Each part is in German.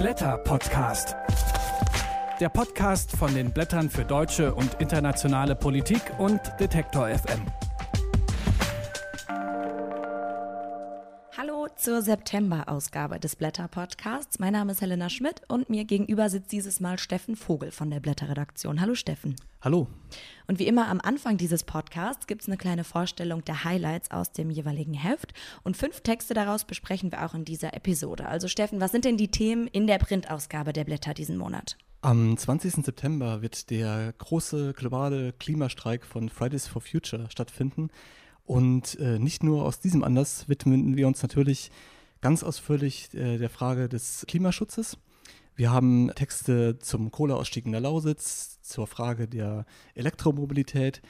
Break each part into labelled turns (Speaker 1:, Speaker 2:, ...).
Speaker 1: Blätter Podcast. Der Podcast von den Blättern für deutsche und internationale Politik und Detektor FM.
Speaker 2: Zur September-Ausgabe des Blätter-Podcasts. Mein Name ist Helena Schmidt und mir gegenüber sitzt dieses Mal Steffen Vogel von der Blätter-Redaktion. Hallo Steffen.
Speaker 3: Hallo.
Speaker 2: Und wie immer am Anfang dieses Podcasts gibt es eine kleine Vorstellung der Highlights aus dem jeweiligen Heft und fünf Texte daraus besprechen wir auch in dieser Episode. Also Steffen, was sind denn die Themen in der Printausgabe der Blätter diesen Monat?
Speaker 3: Am 20. September wird der große globale Klimastreik von Fridays for Future stattfinden. Und äh, nicht nur aus diesem Anlass widmen wir uns natürlich ganz ausführlich äh, der Frage des Klimaschutzes. Wir haben Texte zum Kohleausstieg in der Lausitz, zur Frage der Elektromobilität.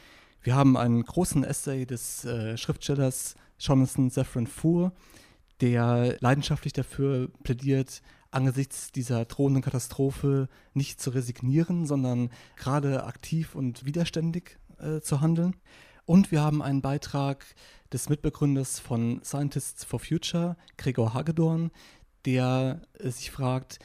Speaker 3: Wir haben einen großen Essay des äh, Schriftstellers Jonathan Safran Foer, der leidenschaftlich dafür plädiert, angesichts dieser drohenden Katastrophe nicht zu resignieren, sondern gerade aktiv und widerständig äh, zu handeln. Und wir haben einen Beitrag des Mitbegründers von Scientists for Future, Gregor Hagedorn, der äh, sich fragt,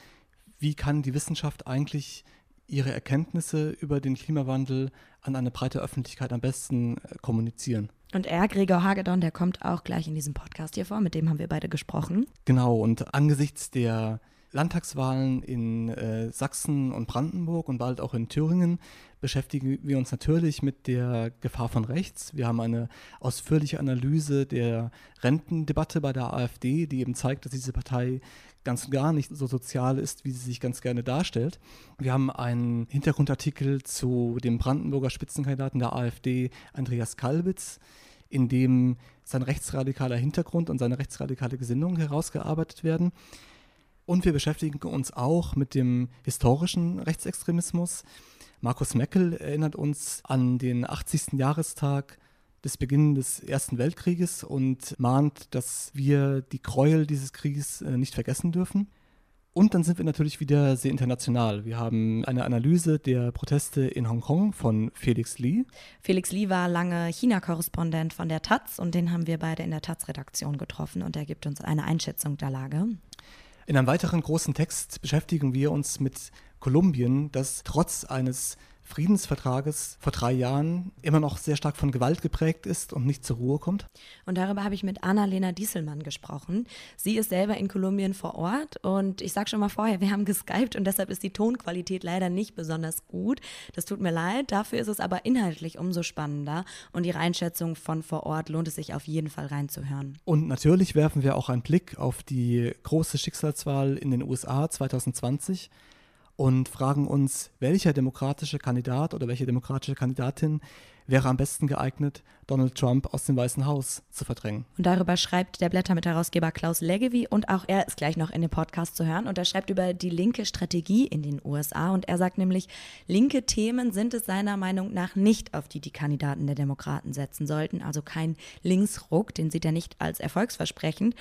Speaker 3: wie kann die Wissenschaft eigentlich ihre Erkenntnisse über den Klimawandel an eine breite Öffentlichkeit am besten äh, kommunizieren.
Speaker 2: Und er, Gregor Hagedorn, der kommt auch gleich in diesem Podcast hier vor, mit dem haben wir beide gesprochen.
Speaker 3: Genau, und angesichts der Landtagswahlen in äh, Sachsen und Brandenburg und bald auch in Thüringen beschäftigen wir uns natürlich mit der Gefahr von rechts. Wir haben eine ausführliche Analyse der Rentendebatte bei der AfD, die eben zeigt, dass diese Partei ganz und gar nicht so sozial ist, wie sie sich ganz gerne darstellt. Wir haben einen Hintergrundartikel zu dem Brandenburger Spitzenkandidaten der AfD, Andreas Kalbitz, in dem sein rechtsradikaler Hintergrund und seine rechtsradikale Gesinnung herausgearbeitet werden. Und wir beschäftigen uns auch mit dem historischen Rechtsextremismus. Markus Meckel erinnert uns an den 80. Jahrestag des Beginns des Ersten Weltkrieges und mahnt, dass wir die Gräuel dieses Krieges äh, nicht vergessen dürfen. Und dann sind wir natürlich wieder sehr international. Wir haben eine Analyse der Proteste in Hongkong von Felix Lee.
Speaker 2: Felix Lee war lange China-Korrespondent von der Taz und den haben wir beide in der Taz-Redaktion getroffen und er gibt uns eine Einschätzung der Lage.
Speaker 3: In einem weiteren großen Text beschäftigen wir uns mit Kolumbien, das trotz eines Friedensvertrages vor drei Jahren immer noch sehr stark von Gewalt geprägt ist und nicht zur Ruhe kommt.
Speaker 2: Und darüber habe ich mit Anna-Lena Dieselmann gesprochen. Sie ist selber in Kolumbien vor Ort und ich sage schon mal vorher, wir haben geskypt und deshalb ist die Tonqualität leider nicht besonders gut. Das tut mir leid, dafür ist es aber inhaltlich umso spannender und ihre Einschätzung von vor Ort lohnt es sich auf jeden Fall reinzuhören.
Speaker 3: Und natürlich werfen wir auch einen Blick auf die große Schicksalswahl in den USA 2020 und fragen uns, welcher demokratische Kandidat oder welche demokratische Kandidatin wäre am besten geeignet, Donald Trump aus dem Weißen Haus zu verdrängen.
Speaker 2: Und darüber schreibt der Blätter mit Klaus Leggevi und auch er ist gleich noch in dem Podcast zu hören. Und er schreibt über die linke Strategie in den USA und er sagt nämlich, linke Themen sind es seiner Meinung nach nicht, auf die die Kandidaten der Demokraten setzen sollten, also kein Linksruck, den sieht er nicht als erfolgsversprechend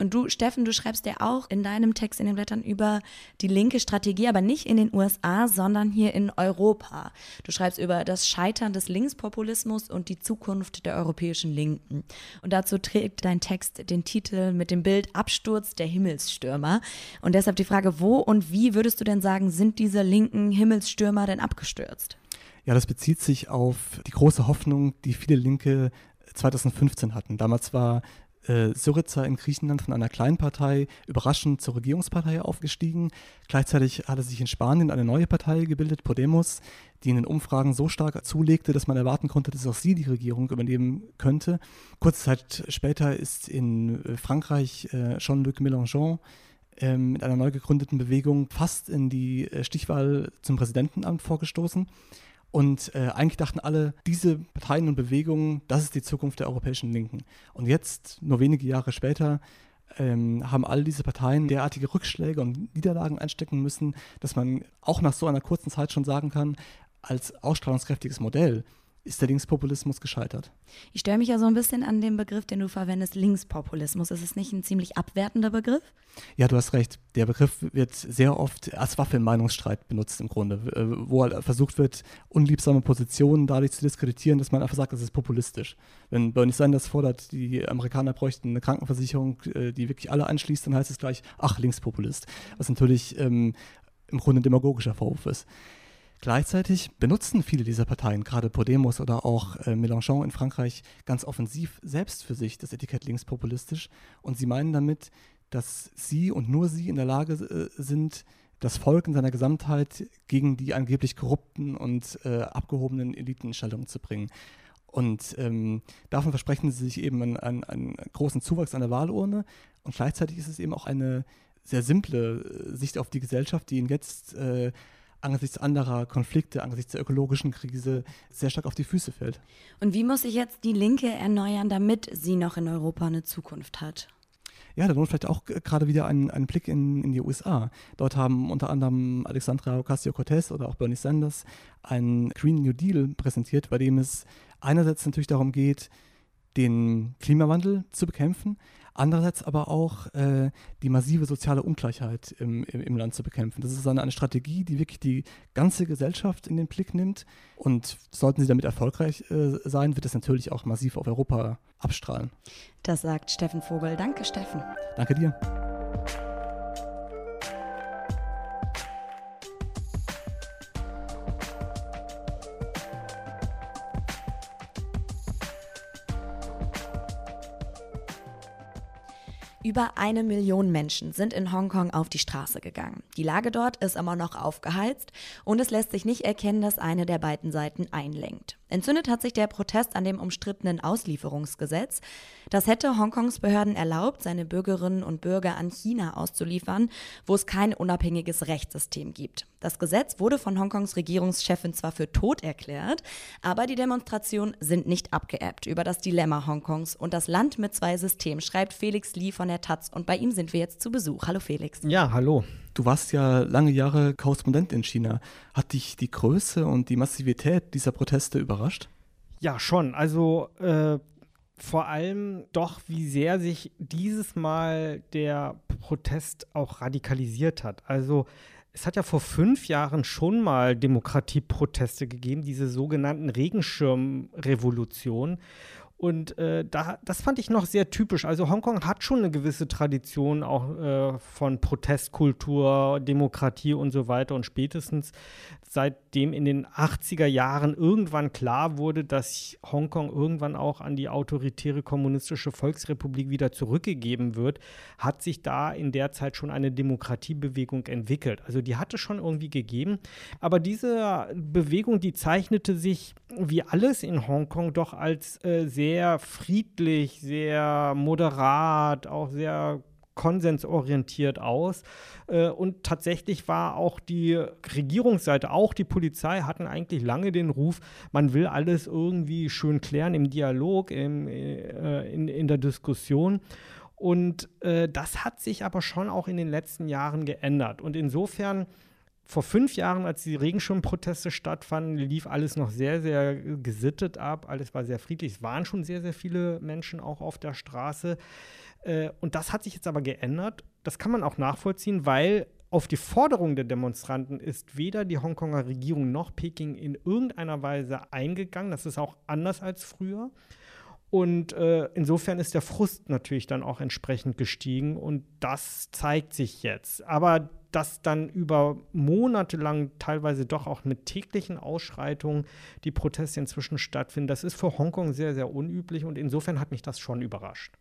Speaker 2: und du, Steffen, du schreibst ja auch in deinem Text in den Blättern über die linke Strategie, aber nicht in den USA, sondern hier in Europa. Du schreibst über das Scheitern des Linkspopulismus und die Zukunft der europäischen Linken. Und dazu trägt dein Text den Titel mit dem Bild Absturz der Himmelsstürmer. Und deshalb die Frage, wo und wie würdest du denn sagen, sind diese linken Himmelsstürmer denn abgestürzt?
Speaker 3: Ja, das bezieht sich auf die große Hoffnung, die viele Linke 2015 hatten. Damals war äh, Syriza in Griechenland von einer kleinen Partei überraschend zur Regierungspartei aufgestiegen. Gleichzeitig hatte sich in Spanien eine neue Partei gebildet, Podemos, die in den Umfragen so stark zulegte, dass man erwarten konnte, dass auch sie die Regierung übernehmen könnte. Kurze Zeit später ist in äh, Frankreich äh, Jean-Luc Mélenchon ähm, mit einer neu gegründeten Bewegung fast in die äh, Stichwahl zum Präsidentenamt vorgestoßen. Und äh, eigentlich dachten alle, diese Parteien und Bewegungen, das ist die Zukunft der europäischen Linken. Und jetzt, nur wenige Jahre später, ähm, haben all diese Parteien derartige Rückschläge und Niederlagen einstecken müssen, dass man auch nach so einer kurzen Zeit schon sagen kann, als ausstrahlungskräftiges Modell ist der Linkspopulismus gescheitert.
Speaker 2: Ich störe mich ja so ein bisschen an dem Begriff, den du verwendest, Linkspopulismus. Ist es nicht ein ziemlich abwertender Begriff?
Speaker 3: Ja, du hast recht. Der Begriff wird sehr oft als Waffe im Meinungsstreit benutzt im Grunde, äh, wo halt versucht wird, unliebsame Positionen dadurch zu diskreditieren, dass man einfach sagt, das ist populistisch. Wenn Bernie Sanders fordert, die Amerikaner bräuchten eine Krankenversicherung, äh, die wirklich alle anschließt, dann heißt es gleich, ach, Linkspopulist. Was natürlich ähm, im Grunde ein demagogischer Vorwurf ist. Gleichzeitig benutzen viele dieser Parteien, gerade Podemos oder auch äh, Mélenchon in Frankreich, ganz offensiv selbst für sich das Etikett linkspopulistisch. Und sie meinen damit, dass sie und nur sie in der Lage äh, sind, das Volk in seiner Gesamtheit gegen die angeblich korrupten und äh, abgehobenen Eliten in Stellung zu bringen. Und ähm, davon versprechen sie sich eben einen, einen, einen, großen Zuwachs an der Wahlurne. Und gleichzeitig ist es eben auch eine sehr simple äh, Sicht auf die Gesellschaft, die ihnen jetzt äh, angesichts anderer Konflikte, angesichts der ökologischen Krise sehr stark auf die Füße fällt.
Speaker 2: Und wie muss sich jetzt die Linke erneuern, damit sie noch in Europa eine Zukunft hat?
Speaker 3: Ja, da lohnt vielleicht auch gerade wieder ein, ein Blick in, in die USA. Dort haben unter anderem Alexandra Ocasio-Cortez oder auch Bernie Sanders einen Green New Deal präsentiert, bei dem es einerseits natürlich darum geht, den Klimawandel zu bekämpfen, andererseits aber auch äh, die massive soziale Ungleichheit im, im, im, Land zu bekämpfen. Das ist eine, eine Strategie, die wirklich die ganze Gesellschaft in den Blick nimmt und sollten sie damit erfolgreich äh, sein, wird es natürlich auch massiv auf Europa abstrahlen.
Speaker 2: Das sagt Steffen Vogel. Danke, Steffen.
Speaker 3: Danke dir.
Speaker 2: Über eine Million Menschen sind in Hongkong auf die Straße gegangen. Die Lage dort ist immer noch aufgeheizt und es lässt sich nicht erkennen, dass eine der beiden Seiten einlenkt. Entzündet hat sich der Protest an dem umstrittenen Auslieferungsgesetz. Das hätte Hongkongs Behörden erlaubt, seine Bürgerinnen und Bürger an China auszuliefern, wo es kein unabhängiges Rechtssystem gibt. Das Gesetz wurde von Hongkongs Regierungschefin zwar für tot erklärt, aber die Demonstrationen sind nicht abgeebbt. Über das Dilemma Hongkongs und das Land mit zwei Systemen schreibt Felix Lee von der Taz und bei ihm sind wir jetzt zu Besuch. Hallo Felix.
Speaker 4: Ja, hallo.
Speaker 3: Du warst ja lange Jahre Korrespondent in China. Hat dich die Größe und die Massivität dieser Proteste überrascht?
Speaker 4: Ja, schon. Also äh, vor allem doch, wie sehr sich dieses Mal der Protest auch radikalisiert hat. Also es hat ja vor fünf Jahren schon mal Demokratieproteste gegeben, diese sogenannten Regenschirmrevolutionen. Und äh, da, das fand ich noch sehr typisch. Also Hongkong hat schon eine gewisse Tradition auch äh, von Protestkultur, Demokratie und so weiter. Und spätestens seitdem in den 80er Jahren irgendwann klar wurde, dass Hongkong irgendwann auch an die autoritäre kommunistische Volksrepublik wieder zurückgegeben wird, hat sich da in der Zeit schon eine Demokratiebewegung entwickelt. Also die hatte schon irgendwie gegeben. Aber diese Bewegung, die zeichnete sich wie alles in Hongkong doch als äh, sehr friedlich, sehr moderat, auch sehr konsensorientiert aus. Äh, und tatsächlich war auch die Regierungsseite, auch die Polizei hatten eigentlich lange den Ruf, man will alles irgendwie schön klären im Dialog, im, äh, in, in der Diskussion. Und äh, das hat sich aber schon auch in den letzten Jahren geändert. Und insofern vor fünf Jahren, als die Regenschirmproteste stattfanden, lief alles noch sehr, sehr gesittet ab. Alles war sehr friedlich. Es waren schon sehr, sehr viele Menschen auch auf der Straße. Äh, und das hat sich jetzt aber geändert. Das kann man auch nachvollziehen, weil auf die Forderung der Demonstranten ist weder die Hongkonger Regierung noch Peking in irgendeiner Weise eingegangen. Das ist auch anders als früher. Und äh, insofern ist der Frust natürlich dann auch entsprechend gestiegen und das zeigt sich jetzt. Aber dass dann über Monate lang teilweise doch auch mit täglichen Ausschreitungen die Proteste inzwischen stattfinden, das ist für Hongkong sehr, sehr unüblich und insofern hat mich das schon überrascht.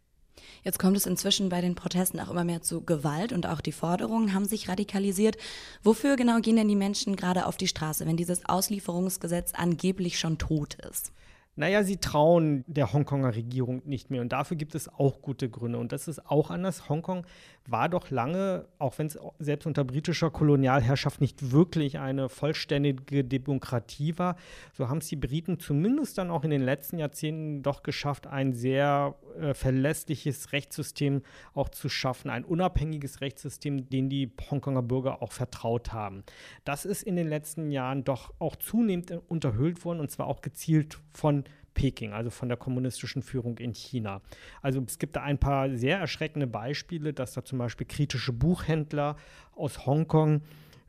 Speaker 2: Jetzt kommt es inzwischen bei den Protesten auch immer mehr zu Gewalt und auch die Forderungen haben sich radikalisiert. Wofür genau gehen denn die Menschen gerade auf die Straße, wenn dieses Auslieferungsgesetz angeblich schon tot ist?
Speaker 4: Naja, sie trauen der Hongkonger Regierung nicht mehr und dafür gibt es auch gute Gründe. Und das ist auch anders. Hongkong war doch lange, auch wenn es selbst unter britischer Kolonialherrschaft nicht wirklich eine vollständige Demokratie war, so haben es die Briten zumindest dann auch in den letzten Jahrzehnten doch geschafft, ein sehr äh, verlässliches Rechtssystem auch zu schaffen, ein unabhängiges Rechtssystem, dem die Hongkonger Bürger auch vertraut haben. Das ist in den letzten Jahren doch auch zunehmend unterhöhlt worden und zwar auch gezielt von Peking, also von der kommunistischen Führung in China. Also es gibt da ein paar sehr erschreckende Beispiele, dass da zum Beispiel kritische Buchhändler aus Hongkong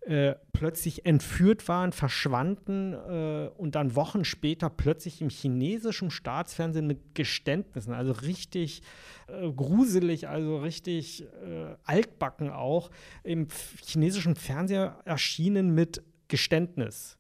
Speaker 4: äh, plötzlich entführt waren, verschwanden äh, und dann Wochen später plötzlich im chinesischen Staatsfernsehen mit Geständnissen, also richtig äh, gruselig, also richtig äh, altbacken auch, im chinesischen Fernseher erschienen mit Geständnis.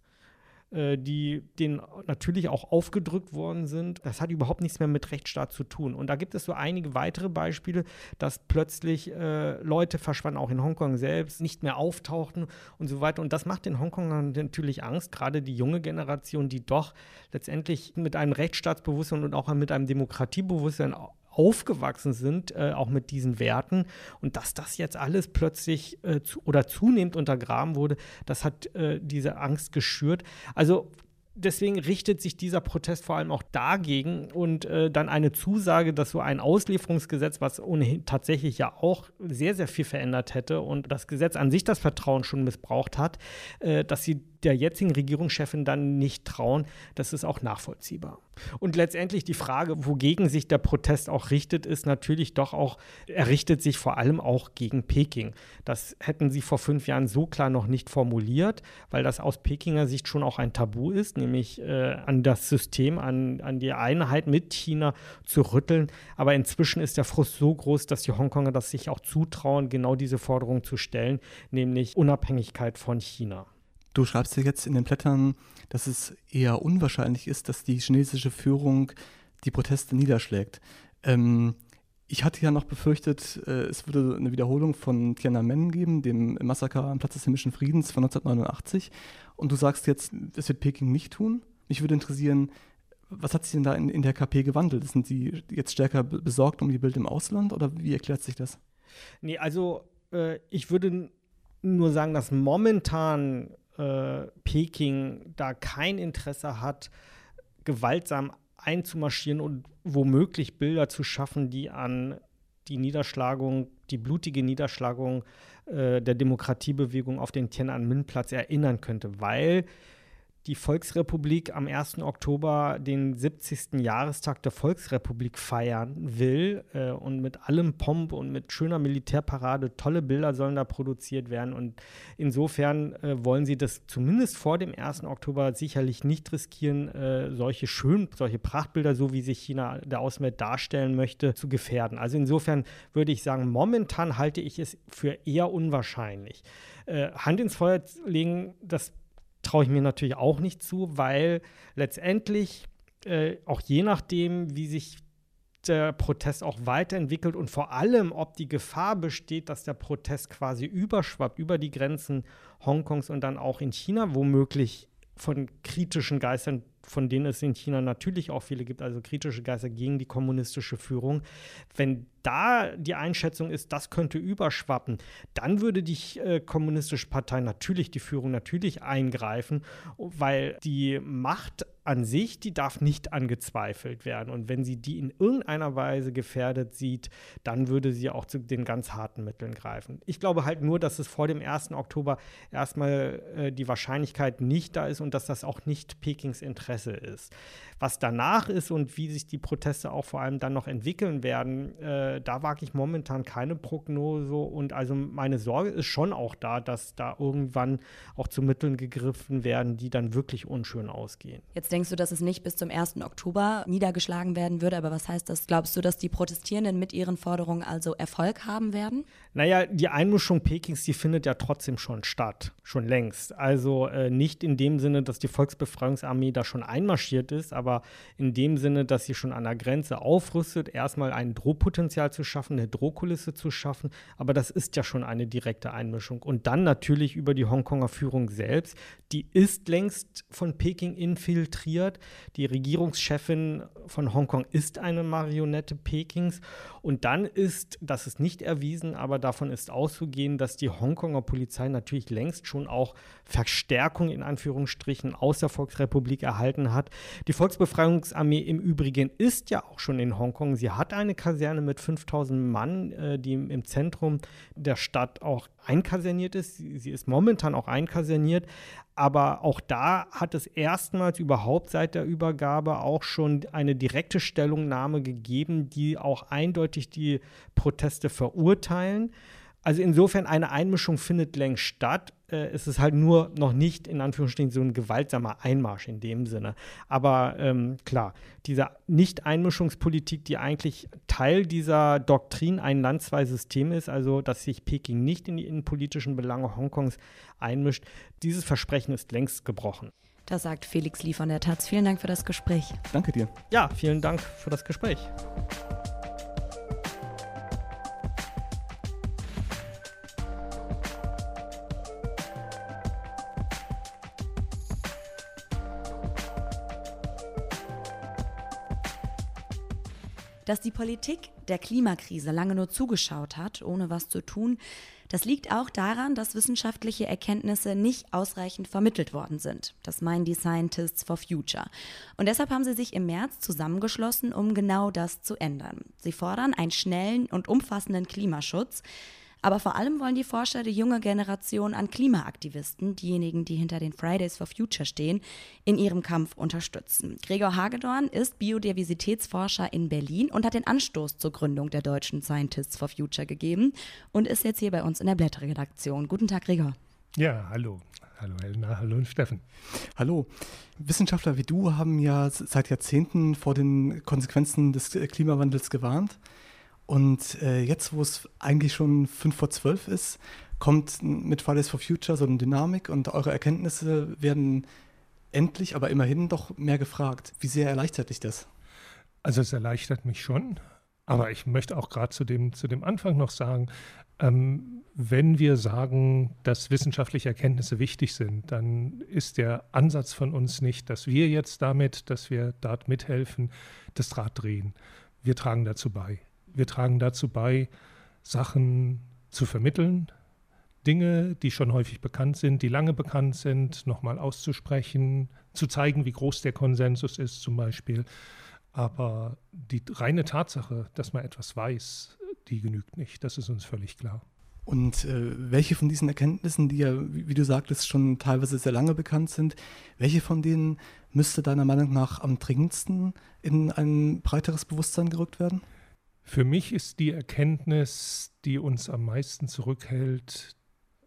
Speaker 4: Äh, die denen natürlich auch aufgedrückt worden sind. Das hat überhaupt nichts mehr mit Rechtsstaat zu tun. Und da gibt es so einige weitere Beispiele, dass plötzlich äh, Leute verschwanden, auch in Hongkong selbst, nicht mehr auftauchten und so weiter. Und das macht den Hongkongern natürlich Angst, gerade die junge Generation, die doch letztendlich mit einem Rechtsstaatsbewusstsein und auch mit einem Demokratiebewusstsein aufgewachsen sind, äh, auch mit diesen Werten. Und dass das jetzt alles plötzlich äh, zu, oder zunehmend untergraben wurde, das hat äh, diese Angst geschürt. Also deswegen richtet sich dieser Protest vor allem auch dagegen und äh, dann eine Zusage, dass so ein Auslieferungsgesetz, was ohnehin tatsächlich ja auch sehr, sehr viel verändert hätte und das Gesetz an sich das Vertrauen schon missbraucht hat, äh, dass sie der jetzigen Regierungschefin dann nicht trauen, das ist auch nachvollziehbar. Und letztendlich die Frage, wogegen sich der Protest auch richtet, ist natürlich doch auch, er richtet sich vor allem auch gegen Peking. Das hätten sie vor fünf Jahren so klar noch nicht formuliert, weil das aus Pekinger Sicht schon auch ein Tabu ist, nämlich äh, an das System, an, an die Einheit mit China zu rütteln. Aber inzwischen ist der Frust so groß, dass die Hongkonger das sich auch zutrauen, genau diese Forderung zu stellen, nämlich Unabhängigkeit von China.
Speaker 3: Du schreibst ja jetzt in den Blättern, dass es eher unwahrscheinlich ist, dass die chinesische Führung die Proteste niederschlägt. Ähm, ich hatte ja noch befürchtet, äh, es würde eine Wiederholung von Tiananmen geben, dem Massaker am Platz des Himmlischen Friedens von 1989. Und du sagst jetzt, es wird Peking nicht tun. Mich würde interessieren, was hat sich denn da in, in der KP gewandelt? Sind sie jetzt stärker besorgt um die Bild im Ausland oder wie erklärt sich das?
Speaker 4: Nee, also äh, ich würde nur sagen, dass momentan äh, Peking da kein Interesse hat, gewaltsam einzumarschieren und womöglich Bilder zu schaffen, die an die Niederschlagung, die blutige Niederschlagung äh, der Demokratiebewegung auf den Tiananmen-Platz erinnern könnte, weil die Volksrepublik am 1. Oktober den 70. Jahrestag der Volksrepublik feiern will äh, und mit allem Pomp und mit schöner Militärparade, tolle Bilder sollen da produziert werden und insofern äh, wollen sie das zumindest vor dem 1. Oktober sicherlich nicht riskieren, äh, solche schönen, solche Prachtbilder, so wie sich China der Außenwelt darstellen möchte, zu gefährden. Also insofern würde ich sagen, momentan halte ich es für eher unwahrscheinlich. Äh, Hand ins Feuer legen, das traue ich mir natürlich auch nicht zu, weil letztendlich äh, auch je nachdem, wie sich der Protest auch weiterentwickelt und vor allem, ob die Gefahr besteht, dass der Protest quasi überschwappt über die Grenzen Hongkongs und dann auch in China womöglich von kritischen Geistern, von denen es in China natürlich auch viele gibt, also kritische Geister gegen die kommunistische Führung. Wenn da die Einschätzung ist, das könnte überschwappen, dann würde die äh, kommunistische Partei natürlich, die Führung natürlich eingreifen, weil die Macht an sich, die darf nicht angezweifelt werden. Und wenn sie die in irgendeiner Weise gefährdet sieht, dann würde sie auch zu den ganz harten Mitteln greifen. Ich glaube halt nur, dass es vor dem 1. Oktober erstmal äh, die Wahrscheinlichkeit nicht da ist und dass das auch nicht Pekings Interesse ist. Was danach ist und wie sich die Proteste auch vor allem dann noch entwickeln werden, äh, da wage ich momentan keine Prognose. Und also meine Sorge ist schon auch da, dass da irgendwann auch zu Mitteln gegriffen werden, die dann wirklich unschön ausgehen.
Speaker 2: Jetzt denkst du, dass es nicht bis zum 1. Oktober niedergeschlagen werden würde, aber was heißt das? Glaubst du, dass die Protestierenden mit ihren Forderungen also Erfolg haben werden?
Speaker 4: Naja, die Einmischung Pekings, die findet ja trotzdem schon statt, schon längst. Also äh, nicht in dem Sinne, dass die Volksbefreiungsarmee da schon einmarschiert ist, aber in dem Sinne, dass sie schon an der Grenze aufrüstet, erstmal ein Drohpotenzial zu schaffen, eine Drohkulisse zu schaffen. Aber das ist ja schon eine direkte Einmischung. Und dann natürlich über die Hongkonger Führung selbst. Die ist längst von Peking infiltriert. Die Regierungschefin von Hongkong ist eine Marionette Pekings. Und dann ist, das ist nicht erwiesen, aber davon ist auszugehen, dass die Hongkonger Polizei natürlich längst schon auch Verstärkung in Anführungsstrichen aus der Volksrepublik erhalten hat. Die Volksbefreiungsarmee im Übrigen ist ja auch schon in Hongkong. Sie hat eine Kaserne mit 5000 Mann, äh, die im Zentrum der Stadt auch einkaserniert ist. Sie, sie ist momentan auch einkaserniert. Aber auch da hat es erstmals überhaupt seit der Übergabe auch schon eine direkte Stellungnahme gegeben, die auch eindeutig die Proteste verurteilen. Also insofern eine Einmischung findet längst statt. Äh, es ist halt nur noch nicht in Anführungsstrichen so ein gewaltsamer Einmarsch in dem Sinne. Aber ähm, klar, diese Nicht-Einmischungspolitik, die eigentlich Teil dieser Doktrin ein Land, zwei Systeme ist, also dass sich Peking nicht in die innenpolitischen Belange Hongkongs einmischt, dieses Versprechen ist längst gebrochen.
Speaker 2: Das sagt Felix Lee von der Taz. Vielen Dank für das Gespräch.
Speaker 3: Danke dir.
Speaker 4: Ja, vielen Dank für das Gespräch.
Speaker 2: Dass die Politik der Klimakrise lange nur zugeschaut hat, ohne was zu tun, das liegt auch daran, dass wissenschaftliche Erkenntnisse nicht ausreichend vermittelt worden sind. Das meinen die Scientists for Future. Und deshalb haben sie sich im März zusammengeschlossen, um genau das zu ändern. Sie fordern einen schnellen und umfassenden Klimaschutz, aber vor allem wollen die Forscher die junge Generation an Klimaaktivisten, diejenigen, die hinter den Fridays for Future stehen, in ihrem Kampf unterstützen. Gregor Hagedorn ist Biodiversitätsforscher in Berlin und hat den Anstoß zur Gründung der deutschen Scientists for Future gegeben und ist jetzt hier bei uns in der Blätterredaktion. Guten Tag, Gregor.
Speaker 5: Ja, hallo. Hallo Helena, hallo Steffen.
Speaker 3: Hallo. Wissenschaftler wie du haben ja seit Jahrzehnten vor den Konsequenzen des Klimawandels gewarnt. Und äh, jetzt, wo es eigentlich schon fünf vor zwölf ist, kommt mit Fridays for Future so eine Dynamik und eure Erkenntnisse werden endlich, aber immerhin doch mehr gefragt. Wie sehr erleichtert dich das?
Speaker 5: Also es erleichtert mich schon, aber ich möchte auch gerade zu dem, zu dem Anfang noch sagen, ähm, wenn wir sagen, dass wissenschaftliche Erkenntnisse wichtig sind, dann ist der Ansatz von uns nicht, dass wir jetzt damit, dass wir dort mithelfen, das Rad drehen. Wir tragen dazu bei. Wir tragen dazu bei, Sachen zu vermitteln, Dinge, die schon häufig bekannt sind, die lange bekannt sind, nochmal auszusprechen, zu zeigen, wie groß der Konsensus ist zum Beispiel. Aber die reine Tatsache, dass man etwas weiß, die genügt nicht. Das ist uns völlig klar.
Speaker 3: Und äh, welche von diesen Erkenntnissen, die ja, wie, wie, du sagtest, schon teilweise sehr lange bekannt sind, welche von denen müsste deiner Meinung nach am dringendsten in ein breiteres Bewusstsein gerückt werden?
Speaker 5: Für mich ist die Erkenntnis, die uns am meisten zurückhält,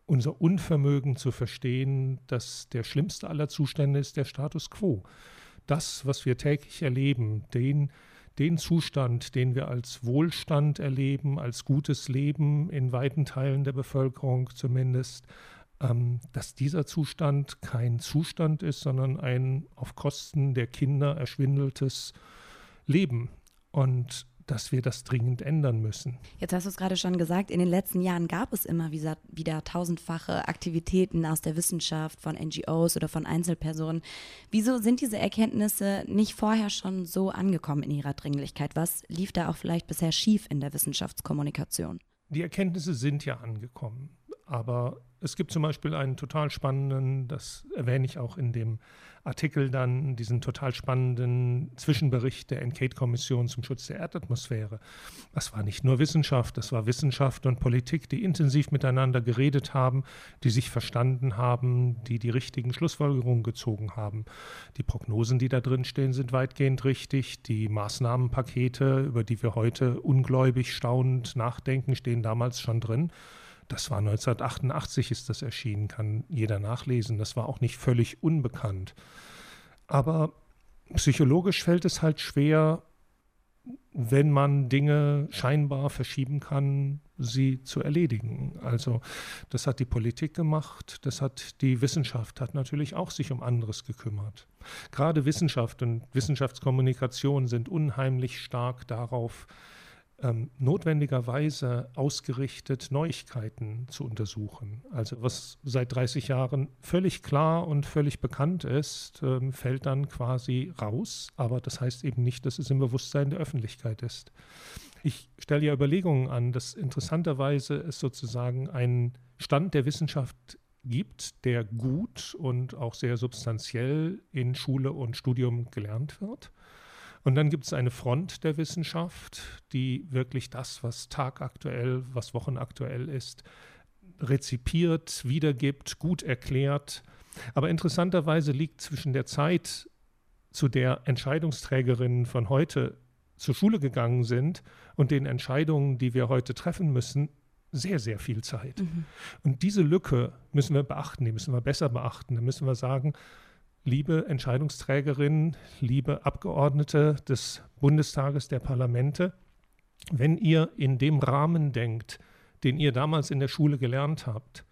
Speaker 5: unser Unvermögen zu verstehen, dass der schlimmste aller Zustände ist der Status quo. Das, was wir täglich erleben, den, den Zustand, den wir als Wohlstand erleben, als gutes Leben in weiten Teilen der Bevölkerung zumindest, ähm, dass dieser Zustand kein Zustand ist, sondern ein auf Kosten der Kinder erschwindeltes Leben. Und dass wir das dringend ändern müssen.
Speaker 2: Jetzt hast du es gerade schon gesagt, in den letzten Jahren gab es immer wieder, wieder tausendfache Aktivitäten aus der Wissenschaft, von NGOs oder von Einzelpersonen. Wieso sind diese Erkenntnisse nicht vorher schon so angekommen in ihrer Dringlichkeit? Was lief da auch vielleicht bisher schief in der Wissenschaftskommunikation?
Speaker 5: Die Erkenntnisse sind ja angekommen, aber es gibt zum Beispiel einen total spannenden, das erwähne ich auch in dem Artikel dann, diesen total spannenden Zwischenbericht der Enquete-Kommission zum Schutz der Erdatmosphäre. Das war nicht nur Wissenschaft, das war Wissenschaft und Politik, die intensiv miteinander geredet haben, die sich verstanden haben, die die richtigen Schlussfolgerungen gezogen haben. Die Prognosen, die da drin stehen, sind weitgehend richtig. Die Maßnahmenpakete, über die wir heute ungläubig staunend nachdenken, stehen damals schon drin. Das war 1988 ist das erschienen, kann jeder nachlesen. Das war auch nicht völlig unbekannt. Aber psychologisch fällt es halt schwer, wenn man Dinge scheinbar verschieben kann, sie zu erledigen. Also das hat die Politik gemacht, das hat die Wissenschaft hat natürlich auch sich um anderes gekümmert. Gerade Wissenschaft und Wissenschaftskommunikation sind unheimlich stark darauf ähm, notwendigerweise ausgerichtet, Neuigkeiten zu untersuchen. Also was seit 30 Jahren völlig klar und völlig bekannt ist, ähm, fällt dann quasi raus. Aber das heißt eben nicht, dass es im Bewusstsein der Öffentlichkeit ist. Ich stelle ja Überlegungen an, dass interessanterweise es sozusagen einen Stand der Wissenschaft gibt, der gut und auch sehr substanziell in Schule und Studium gelernt wird. Und dann gibt es eine Front der Wissenschaft, die wirklich das, was tagaktuell, was wochenaktuell ist, rezipiert, wiedergibt, gut erklärt. Aber interessanterweise liegt zwischen der Zeit, zu der Entscheidungsträgerinnen von heute zur Schule gegangen sind und den Entscheidungen, die wir heute treffen müssen, sehr, sehr viel Zeit. Mhm. Und diese Lücke müssen wir beachten, die müssen wir besser beachten. Da müssen wir sagen, liebe Entscheidungsträgerinnen, liebe Abgeordnete des Bundestages, der Parlamente, wenn ihr in dem Rahmen denkt, den ihr damals in der Schule gelernt habt,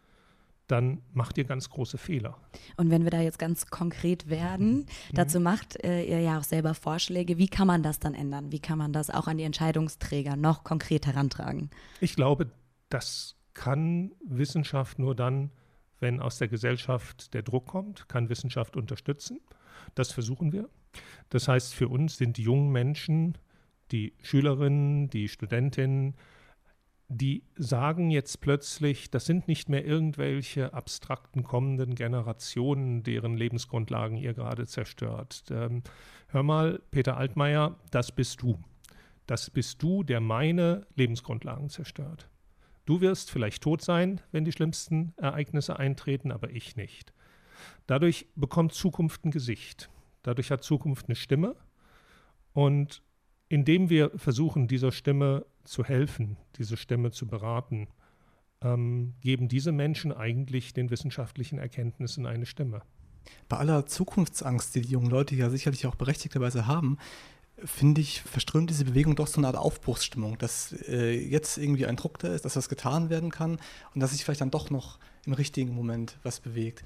Speaker 5: dann macht ihr ganz große Fehler.
Speaker 2: Und wenn wir da jetzt ganz konkret werden, mhm. dazu macht äh, ihr ja auch selber Vorschläge, wie kann man das dann ändern? Wie kann man das auch an die Entscheidungsträger noch konkret herantragen?
Speaker 5: Ich glaube, das kann Wissenschaft nur dann wenn aus der Gesellschaft der Druck kommt, kann Wissenschaft unterstützen. Das versuchen wir. Das heißt, für uns sind die jungen Menschen, die Schülerinnen, die Studentinnen, die sagen jetzt plötzlich, das sind nicht mehr irgendwelche abstrakten kommenden Generationen, deren Lebensgrundlagen ihr gerade zerstört. Ähm, hör mal, Peter Altmaier, das bist du. Das bist du, der meine Lebensgrundlagen zerstört. Du wirst vielleicht tot sein, wenn die schlimmsten Ereignisse eintreten, aber ich nicht. Dadurch bekommt Zukunft ein Gesicht. Dadurch hat Zukunft eine Stimme. Und indem wir versuchen, dieser Stimme zu helfen, diese Stimme zu beraten, ähm, geben diese Menschen eigentlich den wissenschaftlichen Erkenntnissen eine Stimme.
Speaker 3: Bei aller Zukunftsangst, die die jungen Leute ja sicherlich auch berechtigterweise haben, finde ich, verströmt diese Bewegung doch so eine Art Aufbruchsstimmung, dass äh, jetzt irgendwie ein Druck da ist, dass was getan werden kann und dass sich vielleicht dann doch noch im richtigen Moment was bewegt.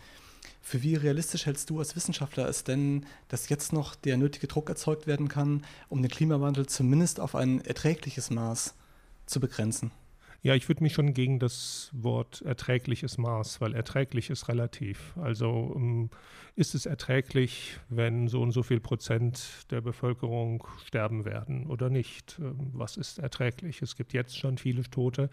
Speaker 3: Für wie realistisch hältst du als Wissenschaftler es denn, dass jetzt noch der nötige Druck erzeugt werden kann, um den Klimawandel zumindest auf ein erträgliches Maß zu begrenzen?
Speaker 5: Ja, ich würde mich schon gegen das Wort erträgliches Maß, weil erträglich ist relativ. Also ähm, ist es erträglich, wenn so und so viel Prozent der Bevölkerung sterben werden oder nicht? Ähm, was ist erträglich? Es gibt jetzt schon viele Tote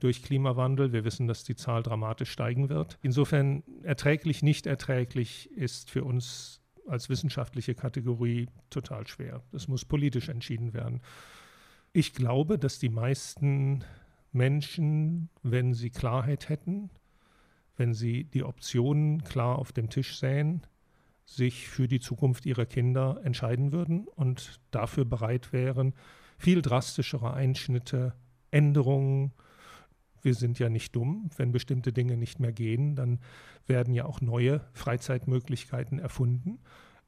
Speaker 5: durch Klimawandel. Wir wissen, dass die Zahl dramatisch steigen wird. Insofern erträglich, nicht erträglich ist für uns als wissenschaftliche Kategorie total schwer. Das muss politisch entschieden werden. Ich glaube, dass die meisten Menschen, wenn sie Klarheit hätten, wenn sie die Optionen klar auf dem Tisch sähen, sich für die Zukunft ihrer Kinder entscheiden würden und dafür bereit wären, viel drastischere Einschnitte, Änderungen. Wir sind ja nicht dumm. Wenn bestimmte Dinge nicht mehr gehen, dann werden ja auch neue Freizeitmöglichkeiten erfunden.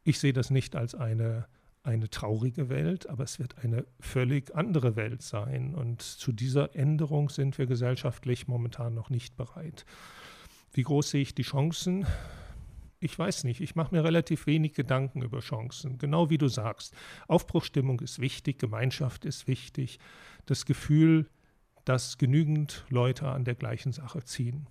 Speaker 5: Ich sehe das nicht als eine eine traurige Welt, aber es wird eine völlig andere Welt sein. Und zu dieser Änderung sind wir gesellschaftlich momentan noch nicht bereit. Wie groß sehe ich die Chancen? Ich weiß nicht, ich mache mir relativ wenig Gedanken über Chancen. Genau wie du sagst, Aufbruchstimmung ist wichtig, Gemeinschaft ist wichtig, das Gefühl, dass genügend Leute an der gleichen Sache ziehen.